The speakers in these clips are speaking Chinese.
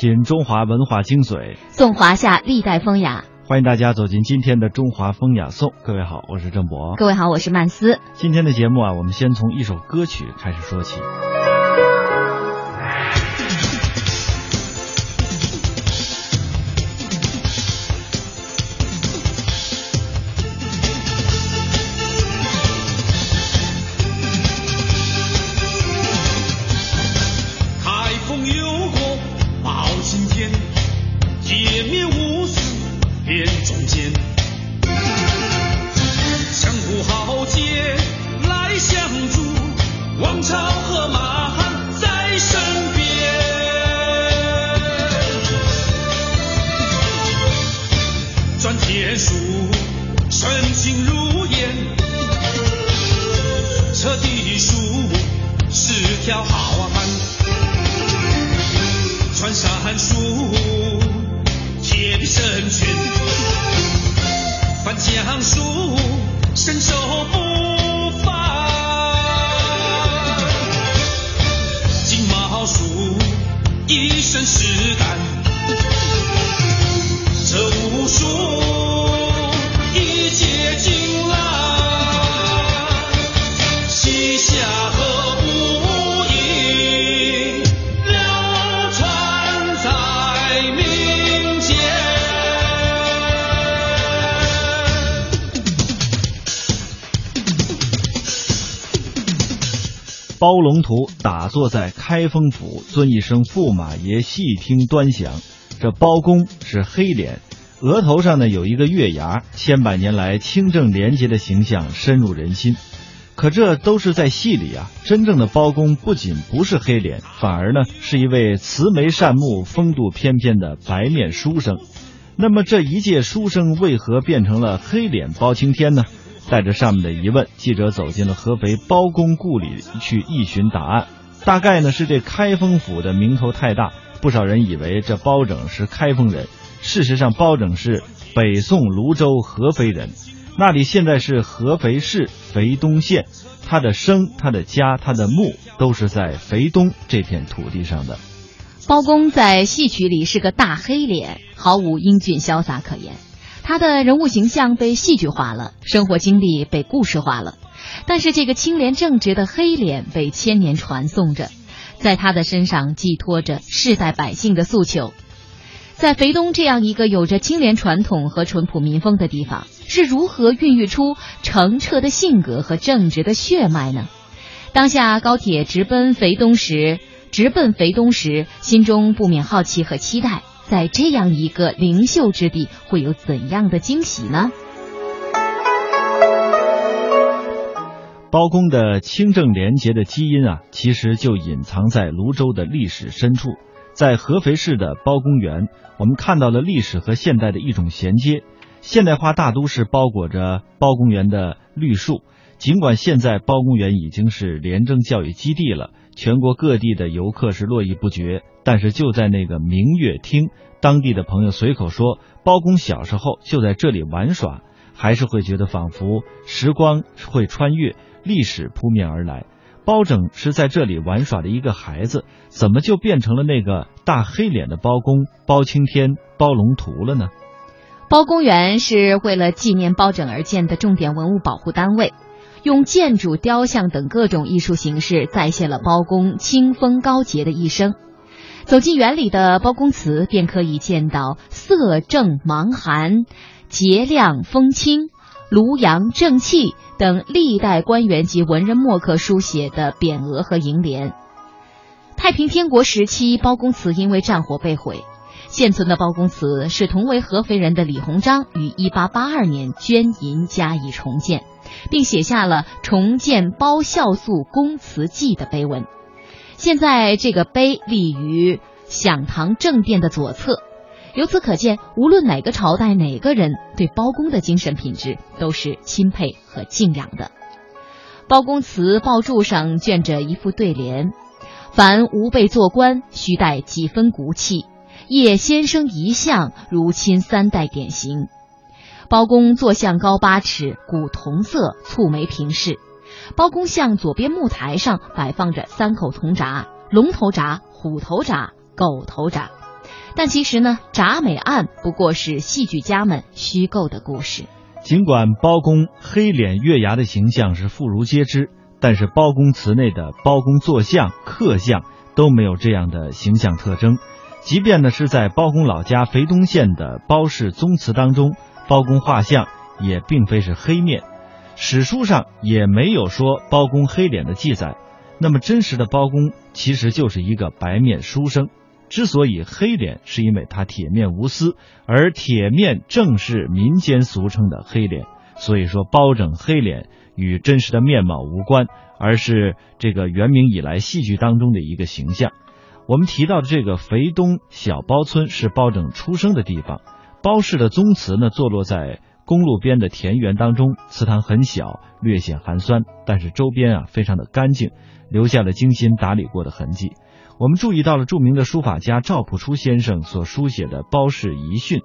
品中华文化精髓，颂华夏历代风雅。欢迎大家走进今天的中华风雅颂。各位好，我是郑博。各位好，我是曼斯。今天的节目啊，我们先从一首歌曲开始说起。包龙图打坐在开封府，尊一声驸马爷，细听端详。这包公是黑脸，额头上呢有一个月牙，千百年来清正廉洁的形象深入人心。可这都是在戏里啊，真正的包公不仅不是黑脸，反而呢是一位慈眉善目、风度翩翩的白面书生。那么这一介书生为何变成了黑脸包青天呢？带着上面的疑问，记者走进了合肥包公故里去一寻答案。大概呢是这开封府的名头太大，不少人以为这包拯是开封人。事实上，包拯是北宋泸州合肥人，那里现在是合肥市肥东县。他的生、他的家、他的墓都是在肥东这片土地上的。包公在戏曲里是个大黑脸，毫无英俊潇洒可言。他的人物形象被戏剧化了，生活经历被故事化了，但是这个清廉正直的黑脸被千年传颂着，在他的身上寄托着世代百姓的诉求。在肥东这样一个有着清廉传统和淳朴民风的地方，是如何孕育出澄澈的性格和正直的血脉呢？当下高铁直奔肥东时，直奔肥东时，心中不免好奇和期待，在这样一个灵秀之地，会有怎样的惊喜呢？包公的清正廉洁的基因啊，其实就隐藏在泸州的历史深处。在合肥市的包公园，我们看到了历史和现代的一种衔接。现代化大都市包裹着包公园的绿树，尽管现在包公园已经是廉政教育基地了，全国各地的游客是络绎不绝。但是就在那个明月厅，当地的朋友随口说，包公小时候就在这里玩耍，还是会觉得仿佛时光会穿越，历史扑面而来。包拯是在这里玩耍的一个孩子，怎么就变成了那个大黑脸的包公、包青天、包龙图了呢？包公园是为了纪念包拯而建的重点文物保护单位，用建筑、雕像等各种艺术形式再现了包公清风高洁的一生。走进园里的包公祠，便可以见到色正芒寒、洁亮风清、庐阳正气等历代官员及文人墨客书写的匾额和楹联。太平天国时期，包公祠因为战火被毁。现存的包公祠是同为合肥人的李鸿章于1882年捐银加以重建，并写下了重建包孝肃公祠记的碑文。现在这个碑立于享堂正殿的左侧，由此可见，无论哪个朝代、哪个人，对包公的精神品质都是钦佩和敬仰的。包公祠报柱上镌着一副对联：“凡吾辈做官，须带几分骨气。”叶先生遗像如亲三代典型，包公坐像高八尺，古铜色，蹙眉平视。包公像左边木台上摆放着三口铜闸：龙头闸、虎头闸、狗头闸。但其实呢，铡美案不过是戏剧家们虚构的故事。尽管包公黑脸月牙的形象是妇孺皆知，但是包公祠内的包公坐像、刻像都没有这样的形象特征。即便呢是在包公老家肥东县的包氏宗祠当中，包公画像也并非是黑面，史书上也没有说包公黑脸的记载。那么真实的包公其实就是一个白面书生。之所以黑脸，是因为他铁面无私，而铁面正是民间俗称的黑脸。所以说，包拯黑脸与真实的面貌无关，而是这个元明以来戏剧当中的一个形象。我们提到的这个肥东小包村是包拯出生的地方。包氏的宗祠呢，坐落在公路边的田园当中，祠堂很小，略显寒酸，但是周边啊非常的干净，留下了精心打理过的痕迹。我们注意到了著名的书法家赵朴初先生所书写的包氏遗训：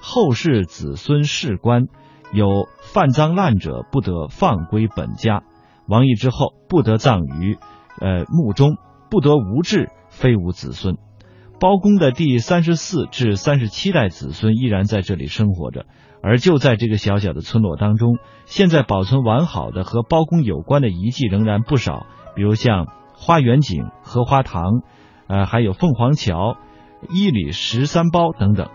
后世子孙仕官，有犯赃滥者，不得放归本家；亡佚之后，不得葬于呃墓中，不得无志，非无子孙。包公的第三十四至三十七代子孙依然在这里生活着，而就在这个小小的村落当中，现在保存完好的和包公有关的遗迹仍然不少，比如像花园井、荷花塘。呃，还有凤凰桥、伊里十三包等等。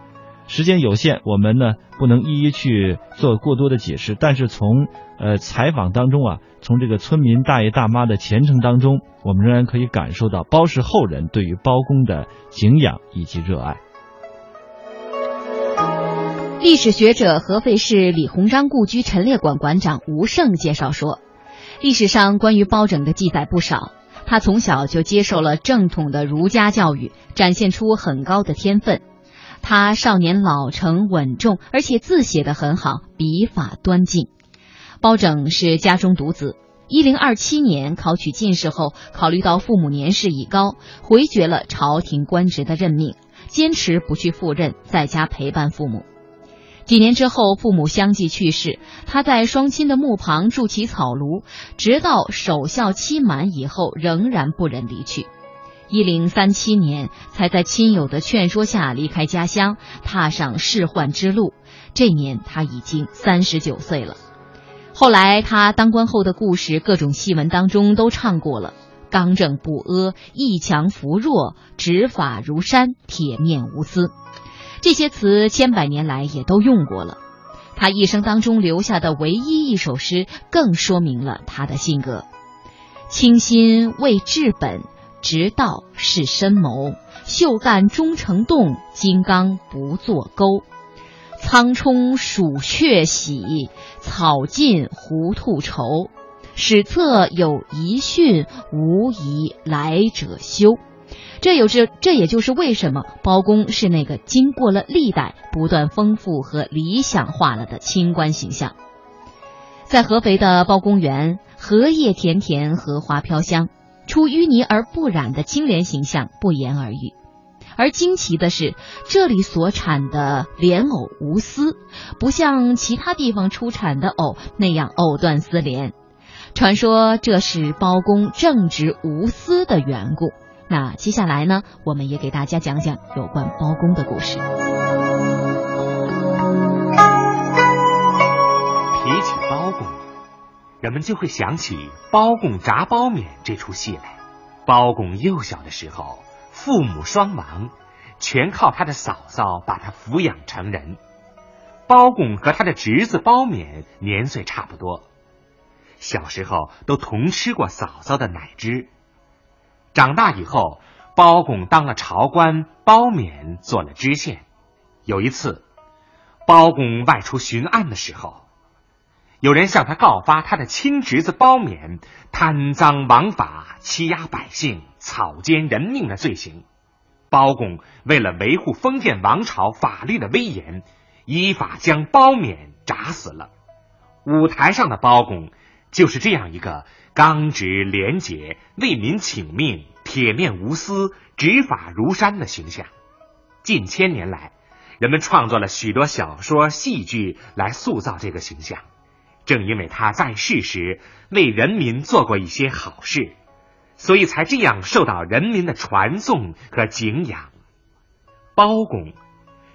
时间有限，我们呢不能一一去做过多的解释。但是从呃采访当中啊，从这个村民大爷大妈的虔诚当中，我们仍然可以感受到包氏后人对于包公的敬仰以及热爱。历史学者合肥市李鸿章故居陈列馆馆长吴胜介绍说，历史上关于包拯的记载不少。他从小就接受了正统的儒家教育，展现出很高的天分。他少年老成稳重，而且字写得很好，笔法端静。包拯是家中独子，一零二七年考取进士后，考虑到父母年事已高，回绝了朝廷官职的任命，坚持不去赴任，在家陪伴父母。几年之后，父母相继去世，他在双亲的墓旁筑起草庐，直到守孝期满以后，仍然不忍离去。一零三七年，才在亲友的劝说下离开家乡，踏上仕宦之路。这年他已经三十九岁了。后来他当官后的故事，各种戏文当中都唱过了：刚正不阿，一强扶弱，执法如山，铁面无私。这些词千百年来也都用过了。他一生当中留下的唯一一首诗，更说明了他的性格：清心为治本，直道是深谋。秀干终成洞，金刚不作钩。苍冲鼠雀喜，草尽狐兔愁。史册有遗训，无疑来者休。这有这，这也就是为什么包公是那个经过了历代不断丰富和理想化了的清官形象。在合肥的包公园，荷叶田田，荷花飘香，出淤泥而不染的清廉形象不言而喻。而惊奇的是，这里所产的莲藕无丝，不像其他地方出产的藕那样藕断丝连。传说这是包公正直无私的缘故。那接下来呢，我们也给大家讲讲有关包公的故事。人们就会想起《包公铡包勉》这出戏来。包公幼小的时候，父母双亡，全靠他的嫂嫂把他抚养成人。包公和他的侄子包勉年岁差不多，小时候都同吃过嫂嫂的奶汁。长大以后，包公当了朝官，包勉做了知县。有一次，包公外出巡案的时候，有人向他告发他的亲侄子包勉贪赃枉法、欺压百姓、草菅人命的罪行。包公为了维护封建王朝法律的威严，依法将包勉铡死了。舞台上的包公就是这样一个。刚直廉洁、为民请命、铁面无私、执法如山的形象，近千年来，人们创作了许多小说、戏剧来塑造这个形象。正因为他在世时为人民做过一些好事，所以才这样受到人民的传颂和敬仰。包公，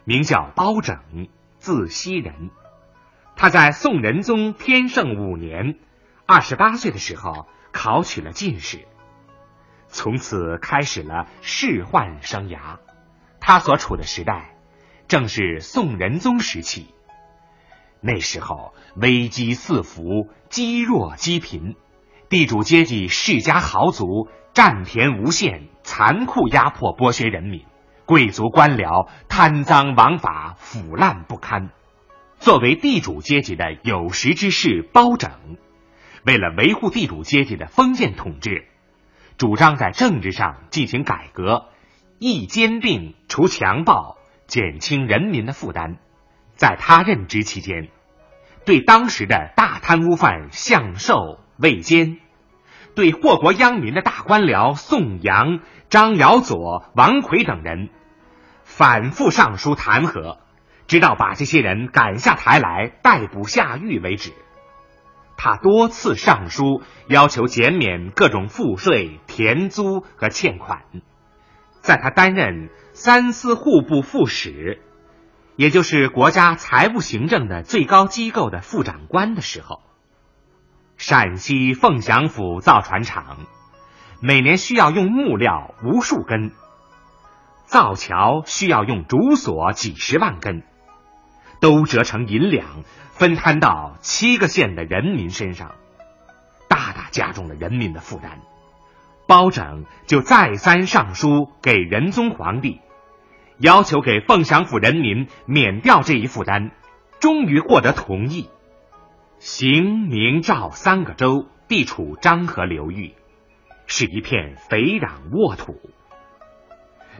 名叫包拯，字熙仁。他在宋仁宗天圣五年，二十八岁的时候考取了进士，从此开始了仕宦生涯。他所处的时代，正是宋仁宗时期。那时候危机四伏，积弱积贫，地主阶级、世家豪族占田无限，残酷压迫剥削人民；贵族官僚贪赃枉法，腐烂不堪。作为地主阶级的有识之士包拯，为了维护地主阶级的封建统治，主张在政治上进行改革。抑兼并，除强暴，减轻人民的负担。在他任职期间，对当时的大贪污犯向寿、魏坚，对祸国殃民的大官僚宋阳、张尧佐、王奎等人，反复上书弹劾，直到把这些人赶下台来逮捕下狱为止。他多次上书要求减免各种赋税、田租和欠款。在他担任三司户部副使，也就是国家财务行政的最高机构的副长官的时候，陕西凤翔府造船厂每年需要用木料无数根，造桥需要用竹索几十万根，都折成银两分摊到七个县的人民身上，大大加重了人民的负担。包拯就再三上书给仁宗皇帝，要求给凤翔府人民免掉这一负担，终于获得同意。邢、明、赵三个州地处漳河流域，是一片肥壤沃土，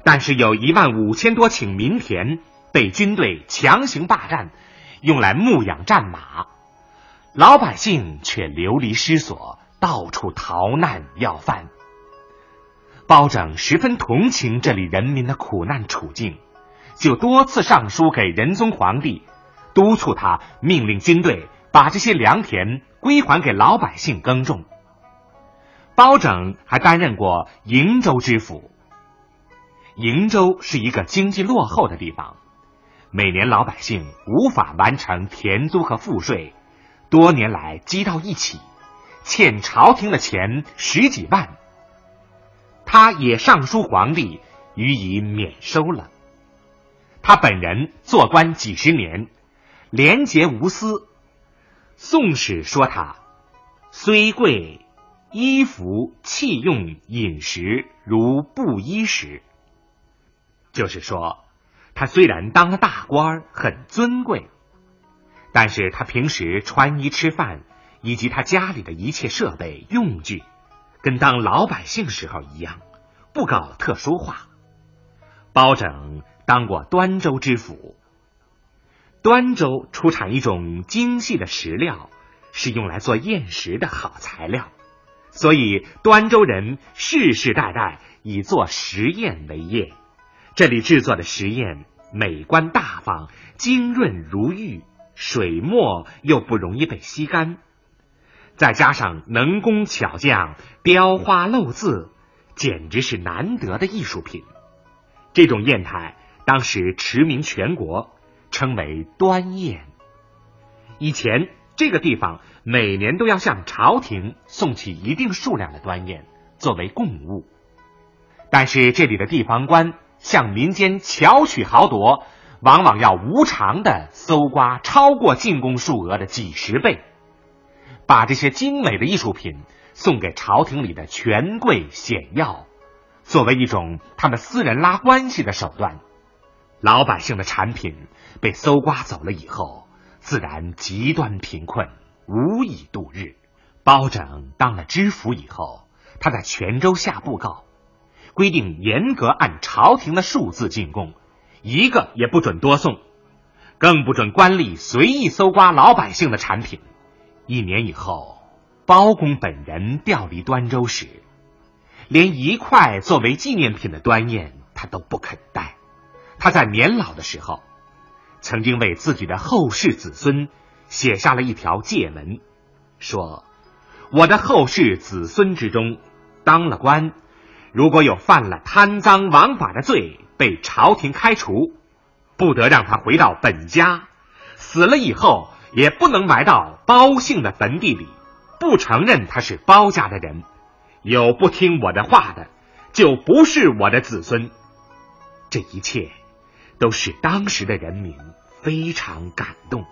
但是有一万五千多顷民田被军队强行霸占，用来牧养战马，老百姓却流离失所，到处逃难要饭。包拯十分同情这里人民的苦难处境，就多次上书给仁宗皇帝，督促他命令军队把这些良田归还给老百姓耕种。包拯还担任过瀛州知府。瀛州是一个经济落后的地方，每年老百姓无法完成田租和赋税，多年来积到一起，欠朝廷的钱十几万。他也上书皇帝，予以免收了。他本人做官几十年，廉洁无私。《宋史》说他虽贵，衣服、器用、饮食如布衣食。就是说，他虽然当了大官，很尊贵，但是他平时穿衣、吃饭以及他家里的一切设备用具。跟当老百姓时候一样，不搞特殊化。包拯当过端州知府。端州出产一种精细的石料，是用来做砚石的好材料，所以端州人世世代代以做石砚为业。这里制作的石砚美观大方，晶润如玉，水墨又不容易被吸干。再加上能工巧匠雕花镂字，简直是难得的艺术品。这种砚台当时驰名全国，称为端砚。以前这个地方每年都要向朝廷送去一定数量的端砚作为贡物，但是这里的地方官向民间巧取豪夺，往往要无偿的搜刮超过进贡数额的几十倍。把这些精美的艺术品送给朝廷里的权贵显要，作为一种他们私人拉关系的手段。老百姓的产品被搜刮走了以后，自然极端贫困，无以度日。包拯当了知府以后，他在泉州下布告，规定严格按朝廷的数字进贡，一个也不准多送，更不准官吏随意搜刮老百姓的产品。一年以后，包公本人调离端州时，连一块作为纪念品的端砚他都不肯带。他在年老的时候，曾经为自己的后世子孙写下了一条诫文，说：“我的后世子孙之中，当了官，如果有犯了贪赃枉法的罪，被朝廷开除，不得让他回到本家，死了以后也不能埋到包姓的坟地里，不承认他是包家的人。有不听我的话的，就不是我的子孙。这一切，都使当时的人民非常感动。